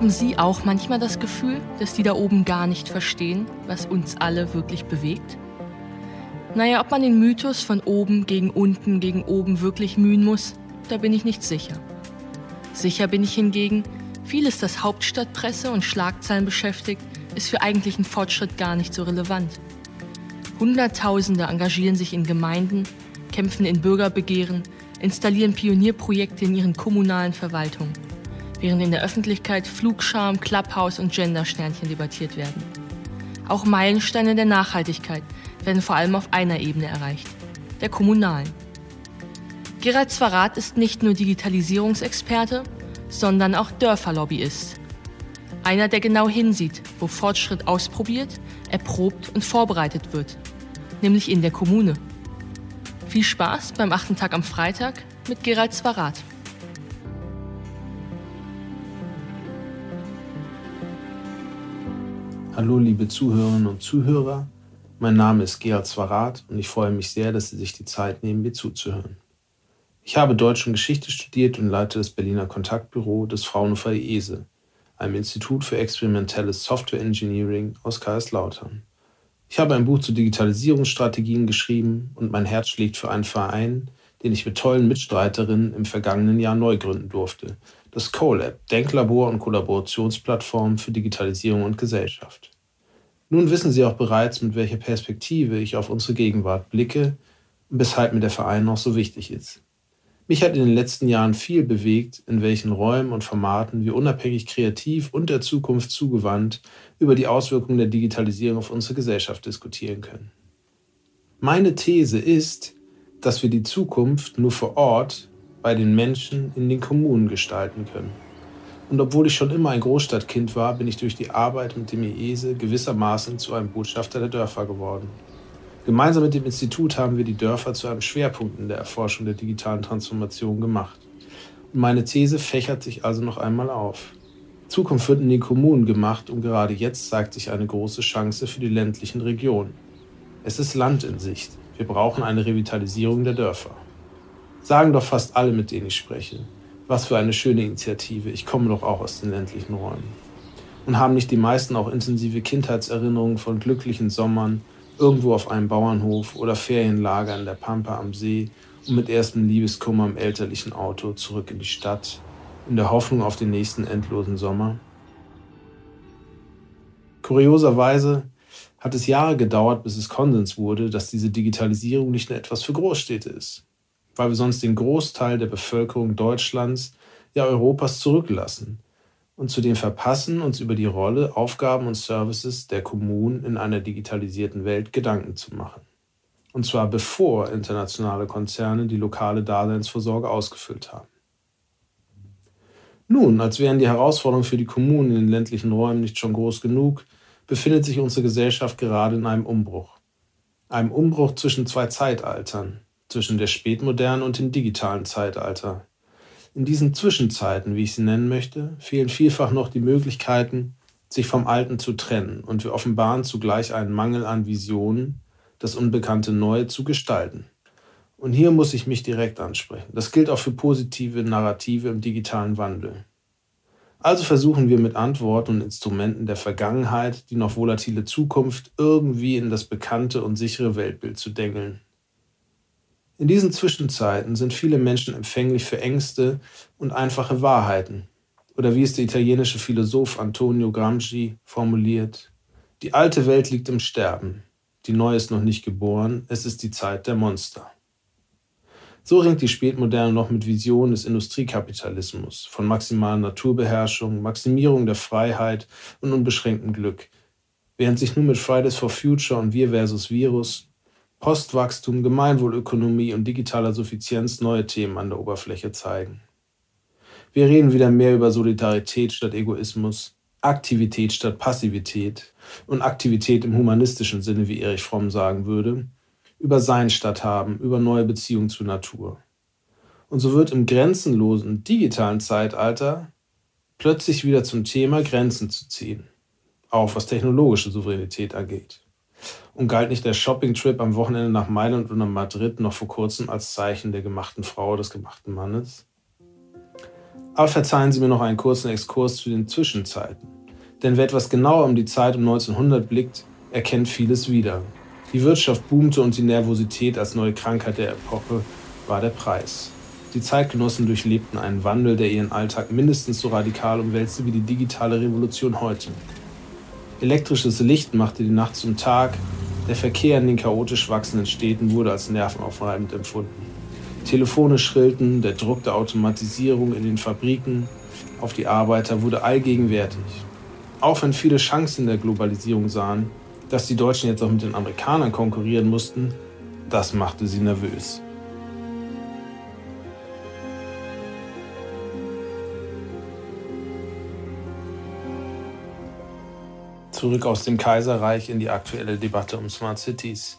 Haben Sie auch manchmal das Gefühl, dass die da oben gar nicht verstehen, was uns alle wirklich bewegt? Naja, ob man den Mythos von oben gegen unten gegen oben wirklich mühen muss, da bin ich nicht sicher. Sicher bin ich hingegen, vieles, das Hauptstadtpresse und Schlagzeilen beschäftigt, ist für eigentlichen Fortschritt gar nicht so relevant. Hunderttausende engagieren sich in Gemeinden, kämpfen in Bürgerbegehren, installieren Pionierprojekte in ihren kommunalen Verwaltungen, während in der Öffentlichkeit Flugscham, Clubhouse und Gendersternchen debattiert werden. Auch Meilensteine der Nachhaltigkeit werden vor allem auf einer Ebene erreicht, der kommunalen. Gerald Zwarat ist nicht nur Digitalisierungsexperte, sondern auch Dörferlobbyist. Einer, der genau hinsieht, wo Fortschritt ausprobiert, erprobt und vorbereitet wird, nämlich in der Kommune. Viel Spaß beim achten Tag am Freitag mit Gerald Zwarat. Hallo liebe Zuhörerinnen und Zuhörer, mein Name ist Gerald Zwarat und ich freue mich sehr, dass Sie sich die Zeit nehmen, mir zuzuhören. Ich habe Deutsch und Geschichte studiert und leite das Berliner Kontaktbüro des Fraunhofer IESE, einem Institut für experimentelles Software Engineering aus Kaiserslautern. Ich habe ein Buch zu Digitalisierungsstrategien geschrieben und mein Herz schlägt für einen Verein, den ich mit tollen Mitstreiterinnen im vergangenen Jahr neu gründen durfte. Das CoLab, Denklabor und Kollaborationsplattform für Digitalisierung und Gesellschaft. Nun wissen Sie auch bereits, mit welcher Perspektive ich auf unsere Gegenwart blicke und weshalb mir der Verein noch so wichtig ist. Mich hat in den letzten Jahren viel bewegt, in welchen Räumen und Formaten wir unabhängig kreativ und der Zukunft zugewandt über die Auswirkungen der Digitalisierung auf unsere Gesellschaft diskutieren können. Meine These ist, dass wir die Zukunft nur vor Ort bei den Menschen in den Kommunen gestalten können. Und obwohl ich schon immer ein Großstadtkind war, bin ich durch die Arbeit mit dem IESE gewissermaßen zu einem Botschafter der Dörfer geworden. Gemeinsam mit dem Institut haben wir die Dörfer zu einem Schwerpunkt in der Erforschung der digitalen Transformation gemacht. Und meine These fächert sich also noch einmal auf. Zukunft wird in den Kommunen gemacht und gerade jetzt zeigt sich eine große Chance für die ländlichen Regionen. Es ist Land in Sicht. Wir brauchen eine Revitalisierung der Dörfer. Sagen doch fast alle, mit denen ich spreche. Was für eine schöne Initiative. Ich komme doch auch aus den ländlichen Räumen. Und haben nicht die meisten auch intensive Kindheitserinnerungen von glücklichen Sommern, irgendwo auf einem Bauernhof oder Ferienlager in der Pampa am See und mit erstem Liebeskummer im elterlichen Auto zurück in die Stadt, in der Hoffnung auf den nächsten endlosen Sommer. Kurioserweise hat es Jahre gedauert, bis es Konsens wurde, dass diese Digitalisierung nicht nur etwas für Großstädte ist, weil wir sonst den Großteil der Bevölkerung Deutschlands, ja Europas zurücklassen und zudem verpassen, uns über die Rolle, Aufgaben und Services der Kommunen in einer digitalisierten Welt Gedanken zu machen. Und zwar bevor internationale Konzerne die lokale Daseinsvorsorge ausgefüllt haben. Nun, als wären die Herausforderungen für die Kommunen in den ländlichen Räumen nicht schon groß genug, befindet sich unsere Gesellschaft gerade in einem Umbruch. Einem Umbruch zwischen zwei Zeitaltern, zwischen der spätmodernen und dem digitalen Zeitalter. In diesen Zwischenzeiten, wie ich sie nennen möchte, fehlen vielfach noch die Möglichkeiten, sich vom Alten zu trennen und wir offenbaren zugleich einen Mangel an Visionen, das Unbekannte Neue zu gestalten. Und hier muss ich mich direkt ansprechen. Das gilt auch für positive Narrative im digitalen Wandel. Also versuchen wir mit Antworten und Instrumenten der Vergangenheit die noch volatile Zukunft irgendwie in das bekannte und sichere Weltbild zu dengeln. In diesen Zwischenzeiten sind viele Menschen empfänglich für Ängste und einfache Wahrheiten. Oder wie es der italienische Philosoph Antonio Gramsci formuliert, die alte Welt liegt im Sterben, die neue ist noch nicht geboren, es ist die Zeit der Monster. So ringt die Spätmoderne noch mit Visionen des Industriekapitalismus, von maximaler Naturbeherrschung, Maximierung der Freiheit und unbeschränktem Glück, während sich nun mit Fridays for Future und Wir versus Virus Postwachstum, Gemeinwohlökonomie und digitaler Suffizienz neue Themen an der Oberfläche zeigen. Wir reden wieder mehr über Solidarität statt Egoismus, Aktivität statt Passivität und Aktivität im humanistischen Sinne, wie Erich Fromm sagen würde, über Sein statt Haben, über neue Beziehungen zur Natur. Und so wird im grenzenlosen digitalen Zeitalter plötzlich wieder zum Thema Grenzen zu ziehen, auch was technologische Souveränität angeht. Und galt nicht der Shopping-Trip am Wochenende nach Mailand oder Madrid noch vor kurzem als Zeichen der gemachten Frau des gemachten Mannes? Aber verzeihen Sie mir noch einen kurzen Exkurs zu den Zwischenzeiten. Denn wer etwas genauer um die Zeit um 1900 blickt, erkennt vieles wieder. Die Wirtschaft boomte und die Nervosität als neue Krankheit der Epoche war der Preis. Die Zeitgenossen durchlebten einen Wandel, der ihren Alltag mindestens so radikal umwälzte wie die digitale Revolution heute. Elektrisches Licht machte die Nacht zum Tag, der Verkehr in den chaotisch wachsenden Städten wurde als nervenaufreibend empfunden. Telefone schrillten, der Druck der Automatisierung in den Fabriken auf die Arbeiter wurde allgegenwärtig. Auch wenn viele Chancen der Globalisierung sahen, dass die Deutschen jetzt auch mit den Amerikanern konkurrieren mussten, das machte sie nervös. Zurück aus dem Kaiserreich in die aktuelle Debatte um Smart Cities.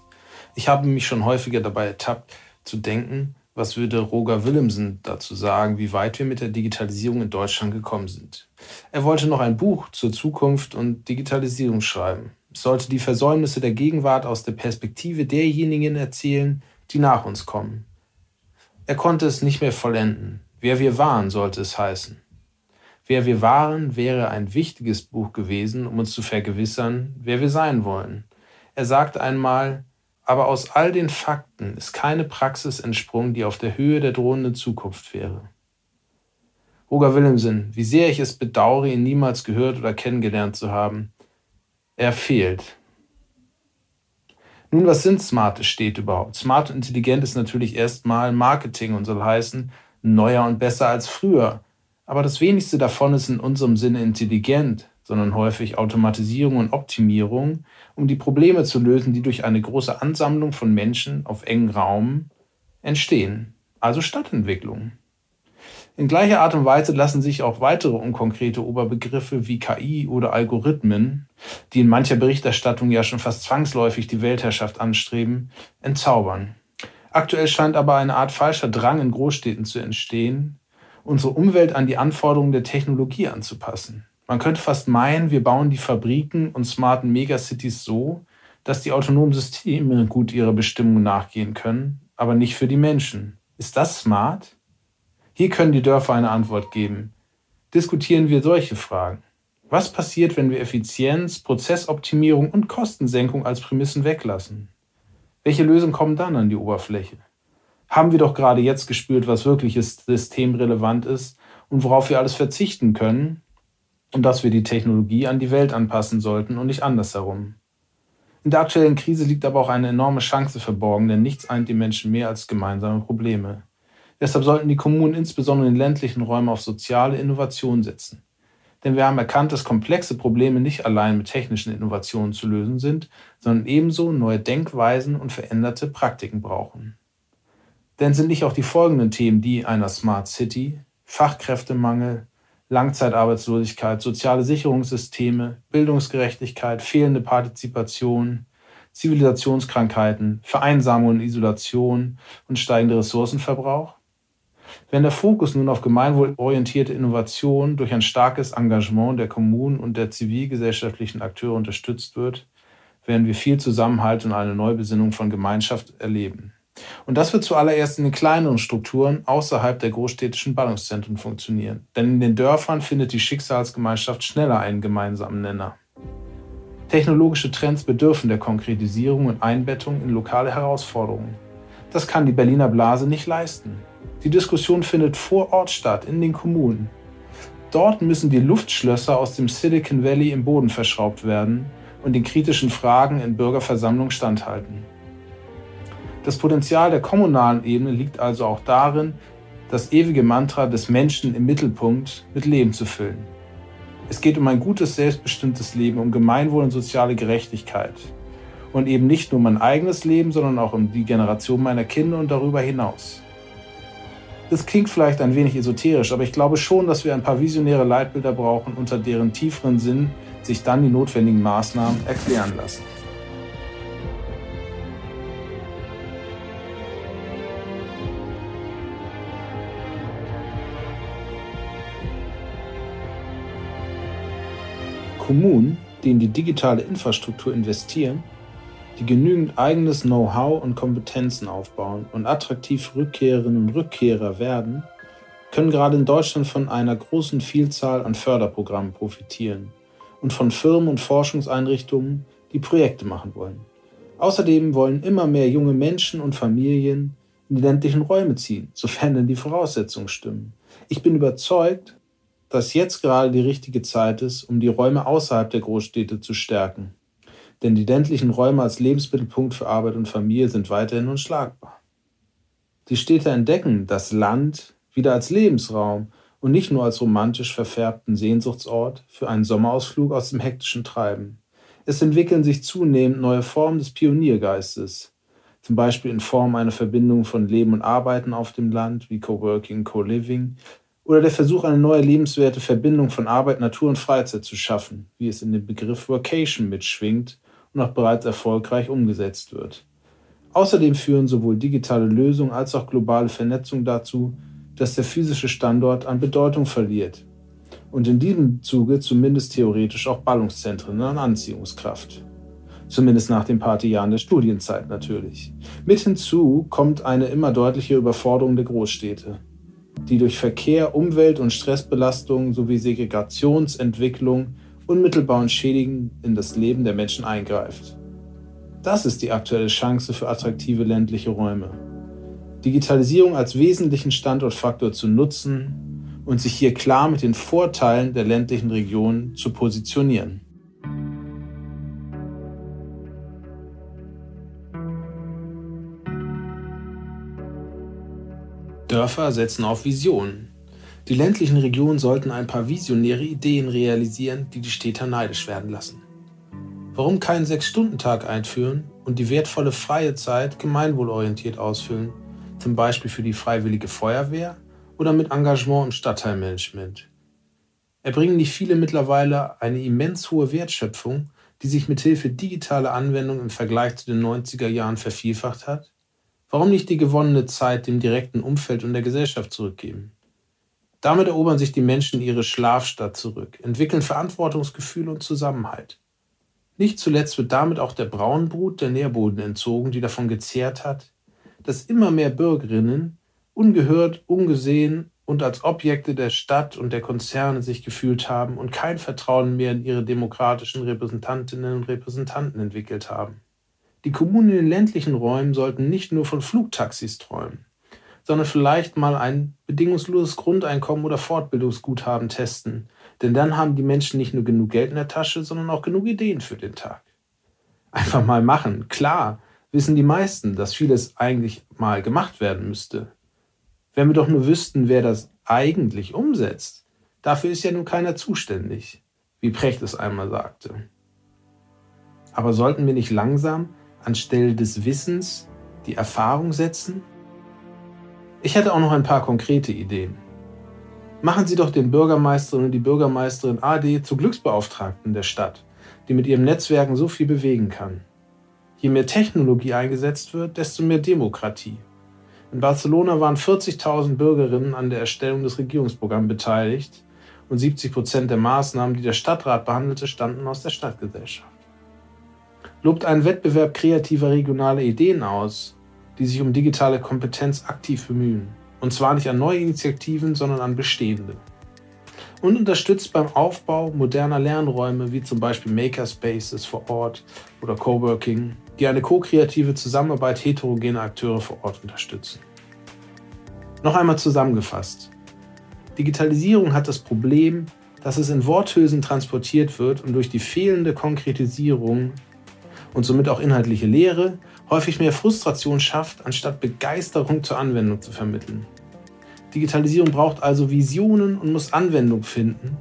Ich habe mich schon häufiger dabei ertappt, zu denken, was würde Roger Willemsen dazu sagen, wie weit wir mit der Digitalisierung in Deutschland gekommen sind? Er wollte noch ein Buch zur Zukunft und Digitalisierung schreiben. Es sollte die Versäumnisse der Gegenwart aus der Perspektive derjenigen erzählen, die nach uns kommen. Er konnte es nicht mehr vollenden. Wer wir waren, sollte es heißen. Wer wir waren, wäre ein wichtiges Buch gewesen, um uns zu vergewissern, wer wir sein wollen. Er sagte einmal, aber aus all den Fakten ist keine Praxis entsprungen, die auf der Höhe der drohenden Zukunft wäre. Roger Willemsen, wie sehr ich es bedauere, ihn niemals gehört oder kennengelernt zu haben. Er fehlt. Nun, was sind smarte Städte überhaupt? Smart und intelligent ist natürlich erstmal Marketing und soll heißen, neuer und besser als früher. Aber das wenigste davon ist in unserem Sinne intelligent, sondern häufig Automatisierung und Optimierung, um die Probleme zu lösen, die durch eine große Ansammlung von Menschen auf engen Raum entstehen, also Stadtentwicklung. In gleicher Art und Weise lassen sich auch weitere unkonkrete Oberbegriffe wie KI oder Algorithmen, die in mancher Berichterstattung ja schon fast zwangsläufig die Weltherrschaft anstreben, entzaubern. Aktuell scheint aber eine Art falscher Drang in Großstädten zu entstehen, unsere Umwelt an die Anforderungen der Technologie anzupassen. Man könnte fast meinen, wir bauen die Fabriken und smarten Megacities so, dass die autonomen Systeme gut ihrer Bestimmung nachgehen können, aber nicht für die Menschen. Ist das smart? Hier können die Dörfer eine Antwort geben. Diskutieren wir solche Fragen. Was passiert, wenn wir Effizienz, Prozessoptimierung und Kostensenkung als Prämissen weglassen? Welche Lösungen kommen dann an die Oberfläche? Haben wir doch gerade jetzt gespürt, was wirklich systemrelevant ist und worauf wir alles verzichten können, und dass wir die Technologie an die Welt anpassen sollten und nicht andersherum. In der aktuellen Krise liegt aber auch eine enorme Chance verborgen, denn nichts eint die Menschen mehr als gemeinsame Probleme. Deshalb sollten die Kommunen insbesondere in ländlichen Räumen auf soziale Innovation setzen. Denn wir haben erkannt, dass komplexe Probleme nicht allein mit technischen Innovationen zu lösen sind, sondern ebenso neue Denkweisen und veränderte Praktiken brauchen. Denn sind nicht auch die folgenden Themen die einer Smart City, Fachkräftemangel, Langzeitarbeitslosigkeit, soziale Sicherungssysteme, Bildungsgerechtigkeit, fehlende Partizipation, Zivilisationskrankheiten, Vereinsamung und Isolation und steigender Ressourcenverbrauch? Wenn der Fokus nun auf gemeinwohlorientierte Innovation durch ein starkes Engagement der Kommunen und der zivilgesellschaftlichen Akteure unterstützt wird, werden wir viel Zusammenhalt und eine Neubesinnung von Gemeinschaft erleben. Und das wird zuallererst in den kleineren Strukturen außerhalb der großstädtischen Ballungszentren funktionieren. Denn in den Dörfern findet die Schicksalsgemeinschaft schneller einen gemeinsamen Nenner. Technologische Trends bedürfen der Konkretisierung und Einbettung in lokale Herausforderungen. Das kann die Berliner Blase nicht leisten. Die Diskussion findet vor Ort statt, in den Kommunen. Dort müssen die Luftschlösser aus dem Silicon Valley im Boden verschraubt werden und den kritischen Fragen in Bürgerversammlungen standhalten. Das Potenzial der kommunalen Ebene liegt also auch darin, das ewige Mantra des Menschen im Mittelpunkt mit Leben zu füllen. Es geht um ein gutes, selbstbestimmtes Leben, um Gemeinwohl und soziale Gerechtigkeit. Und eben nicht nur mein eigenes Leben, sondern auch um die Generation meiner Kinder und darüber hinaus. Das klingt vielleicht ein wenig esoterisch, aber ich glaube schon, dass wir ein paar visionäre Leitbilder brauchen, unter deren tieferen Sinn sich dann die notwendigen Maßnahmen erklären lassen. Kommunen, die in die digitale Infrastruktur investieren, die genügend eigenes Know-how und Kompetenzen aufbauen und attraktiv Rückkehrerinnen und Rückkehrer werden, können gerade in Deutschland von einer großen Vielzahl an Förderprogrammen profitieren und von Firmen und Forschungseinrichtungen, die Projekte machen wollen. Außerdem wollen immer mehr junge Menschen und Familien in die ländlichen Räume ziehen, sofern denn die Voraussetzungen stimmen. Ich bin überzeugt, dass jetzt gerade die richtige Zeit ist, um die Räume außerhalb der Großstädte zu stärken. Denn die ländlichen Räume als Lebensmittelpunkt für Arbeit und Familie sind weiterhin unschlagbar. Die Städte entdecken das Land wieder als Lebensraum und nicht nur als romantisch verfärbten Sehnsuchtsort für einen Sommerausflug aus dem hektischen Treiben. Es entwickeln sich zunehmend neue Formen des Pioniergeistes, zum Beispiel in Form einer Verbindung von Leben und Arbeiten auf dem Land, wie Coworking, Co-Living, oder der Versuch, eine neue lebenswerte Verbindung von Arbeit, Natur und Freizeit zu schaffen, wie es in dem Begriff Workation mitschwingt und auch bereits erfolgreich umgesetzt wird. Außerdem führen sowohl digitale Lösungen als auch globale Vernetzung dazu, dass der physische Standort an Bedeutung verliert und in diesem Zuge zumindest theoretisch auch Ballungszentren an Anziehungskraft. Zumindest nach den Partyjahren der Studienzeit natürlich. Mit hinzu kommt eine immer deutliche Überforderung der Großstädte, die durch Verkehr, Umwelt- und Stressbelastung sowie Segregationsentwicklung unmittelbar und schädigend in das Leben der Menschen eingreift. Das ist die aktuelle Chance für attraktive ländliche Räume. Digitalisierung als wesentlichen Standortfaktor zu nutzen und sich hier klar mit den Vorteilen der ländlichen Regionen zu positionieren. Dörfer setzen auf Visionen. Die ländlichen Regionen sollten ein paar visionäre Ideen realisieren, die die Städter neidisch werden lassen. Warum keinen Sechs-Stunden-Tag einführen und die wertvolle freie Zeit gemeinwohlorientiert ausfüllen, zum Beispiel für die Freiwillige Feuerwehr oder mit Engagement im Stadtteilmanagement. Erbringen nicht viele mittlerweile eine immens hohe Wertschöpfung, die sich mithilfe digitaler Anwendungen im Vergleich zu den 90er Jahren vervielfacht hat? Warum nicht die gewonnene Zeit dem direkten Umfeld und der Gesellschaft zurückgeben? Damit erobern sich die Menschen ihre Schlafstadt zurück, entwickeln Verantwortungsgefühl und Zusammenhalt. Nicht zuletzt wird damit auch der Braunbrut der Nährboden entzogen, die davon gezehrt hat, dass immer mehr Bürgerinnen ungehört, ungesehen und als Objekte der Stadt und der Konzerne sich gefühlt haben und kein Vertrauen mehr in ihre demokratischen Repräsentantinnen und Repräsentanten entwickelt haben. Die Kommunen in den ländlichen Räumen sollten nicht nur von Flugtaxis träumen, sondern vielleicht mal ein bedingungsloses Grundeinkommen oder Fortbildungsguthaben testen, denn dann haben die Menschen nicht nur genug Geld in der Tasche, sondern auch genug Ideen für den Tag. Einfach mal machen, klar, wissen die meisten, dass vieles eigentlich mal gemacht werden müsste. Wenn wir doch nur wüssten, wer das eigentlich umsetzt, dafür ist ja nun keiner zuständig, wie Precht es einmal sagte. Aber sollten wir nicht langsam anstelle des Wissens die Erfahrung setzen? Ich hätte auch noch ein paar konkrete Ideen. Machen Sie doch den Bürgermeisterin und die Bürgermeisterin AD zu Glücksbeauftragten der Stadt, die mit ihrem Netzwerken so viel bewegen kann. Je mehr Technologie eingesetzt wird, desto mehr Demokratie. In Barcelona waren 40.000 Bürgerinnen an der Erstellung des Regierungsprogramms beteiligt und 70 Prozent der Maßnahmen, die der Stadtrat behandelte, stammten aus der Stadtgesellschaft. Lobt einen Wettbewerb kreativer regionaler Ideen aus, die sich um digitale Kompetenz aktiv bemühen. Und zwar nicht an neue Initiativen, sondern an bestehende und unterstützt beim Aufbau moderner Lernräume wie zum Beispiel Makerspaces vor Ort oder Coworking, die eine ko-kreative Zusammenarbeit heterogener Akteure vor Ort unterstützen. Noch einmal zusammengefasst. Digitalisierung hat das Problem, dass es in Worthülsen transportiert wird und durch die fehlende Konkretisierung und somit auch inhaltliche Lehre häufig mehr Frustration schafft, anstatt Begeisterung zur Anwendung zu vermitteln. Digitalisierung braucht also Visionen und muss Anwendung finden,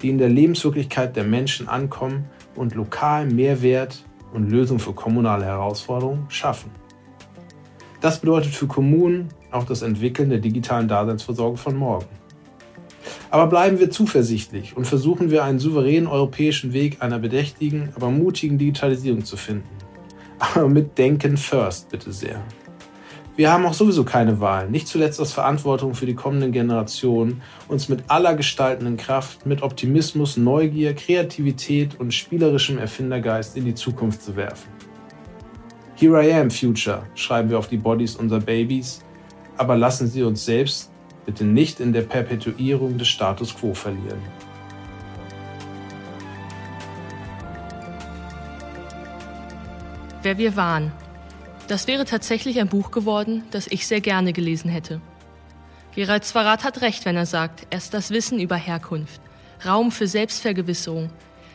die in der Lebenswirklichkeit der Menschen ankommen und lokal Mehrwert und Lösungen für kommunale Herausforderungen schaffen. Das bedeutet für Kommunen auch das Entwickeln der digitalen Daseinsvorsorge von morgen. Aber bleiben wir zuversichtlich und versuchen wir einen souveränen europäischen Weg einer bedächtigen, aber mutigen Digitalisierung zu finden. Aber mit Denken first, bitte sehr. Wir haben auch sowieso keine Wahl, nicht zuletzt aus Verantwortung für die kommenden Generationen, uns mit aller gestaltenden Kraft, mit Optimismus, Neugier, Kreativität und spielerischem Erfindergeist in die Zukunft zu werfen. Here I am, Future, schreiben wir auf die Bodies unserer Babys, aber lassen Sie uns selbst Bitte nicht in der Perpetuierung des Status quo verlieren. Wer wir waren. Das wäre tatsächlich ein Buch geworden, das ich sehr gerne gelesen hätte. Gerald Zwarat hat recht, wenn er sagt, erst das Wissen über Herkunft, Raum für Selbstvergewisserung,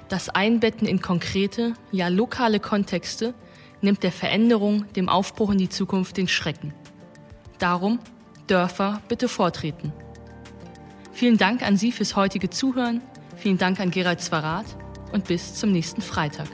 das Einbetten in konkrete, ja lokale Kontexte nimmt der Veränderung, dem Aufbruch in die Zukunft den Schrecken. Darum Dörfer bitte vortreten. Vielen Dank an Sie fürs heutige Zuhören, vielen Dank an Gerald Zwarat und bis zum nächsten Freitag.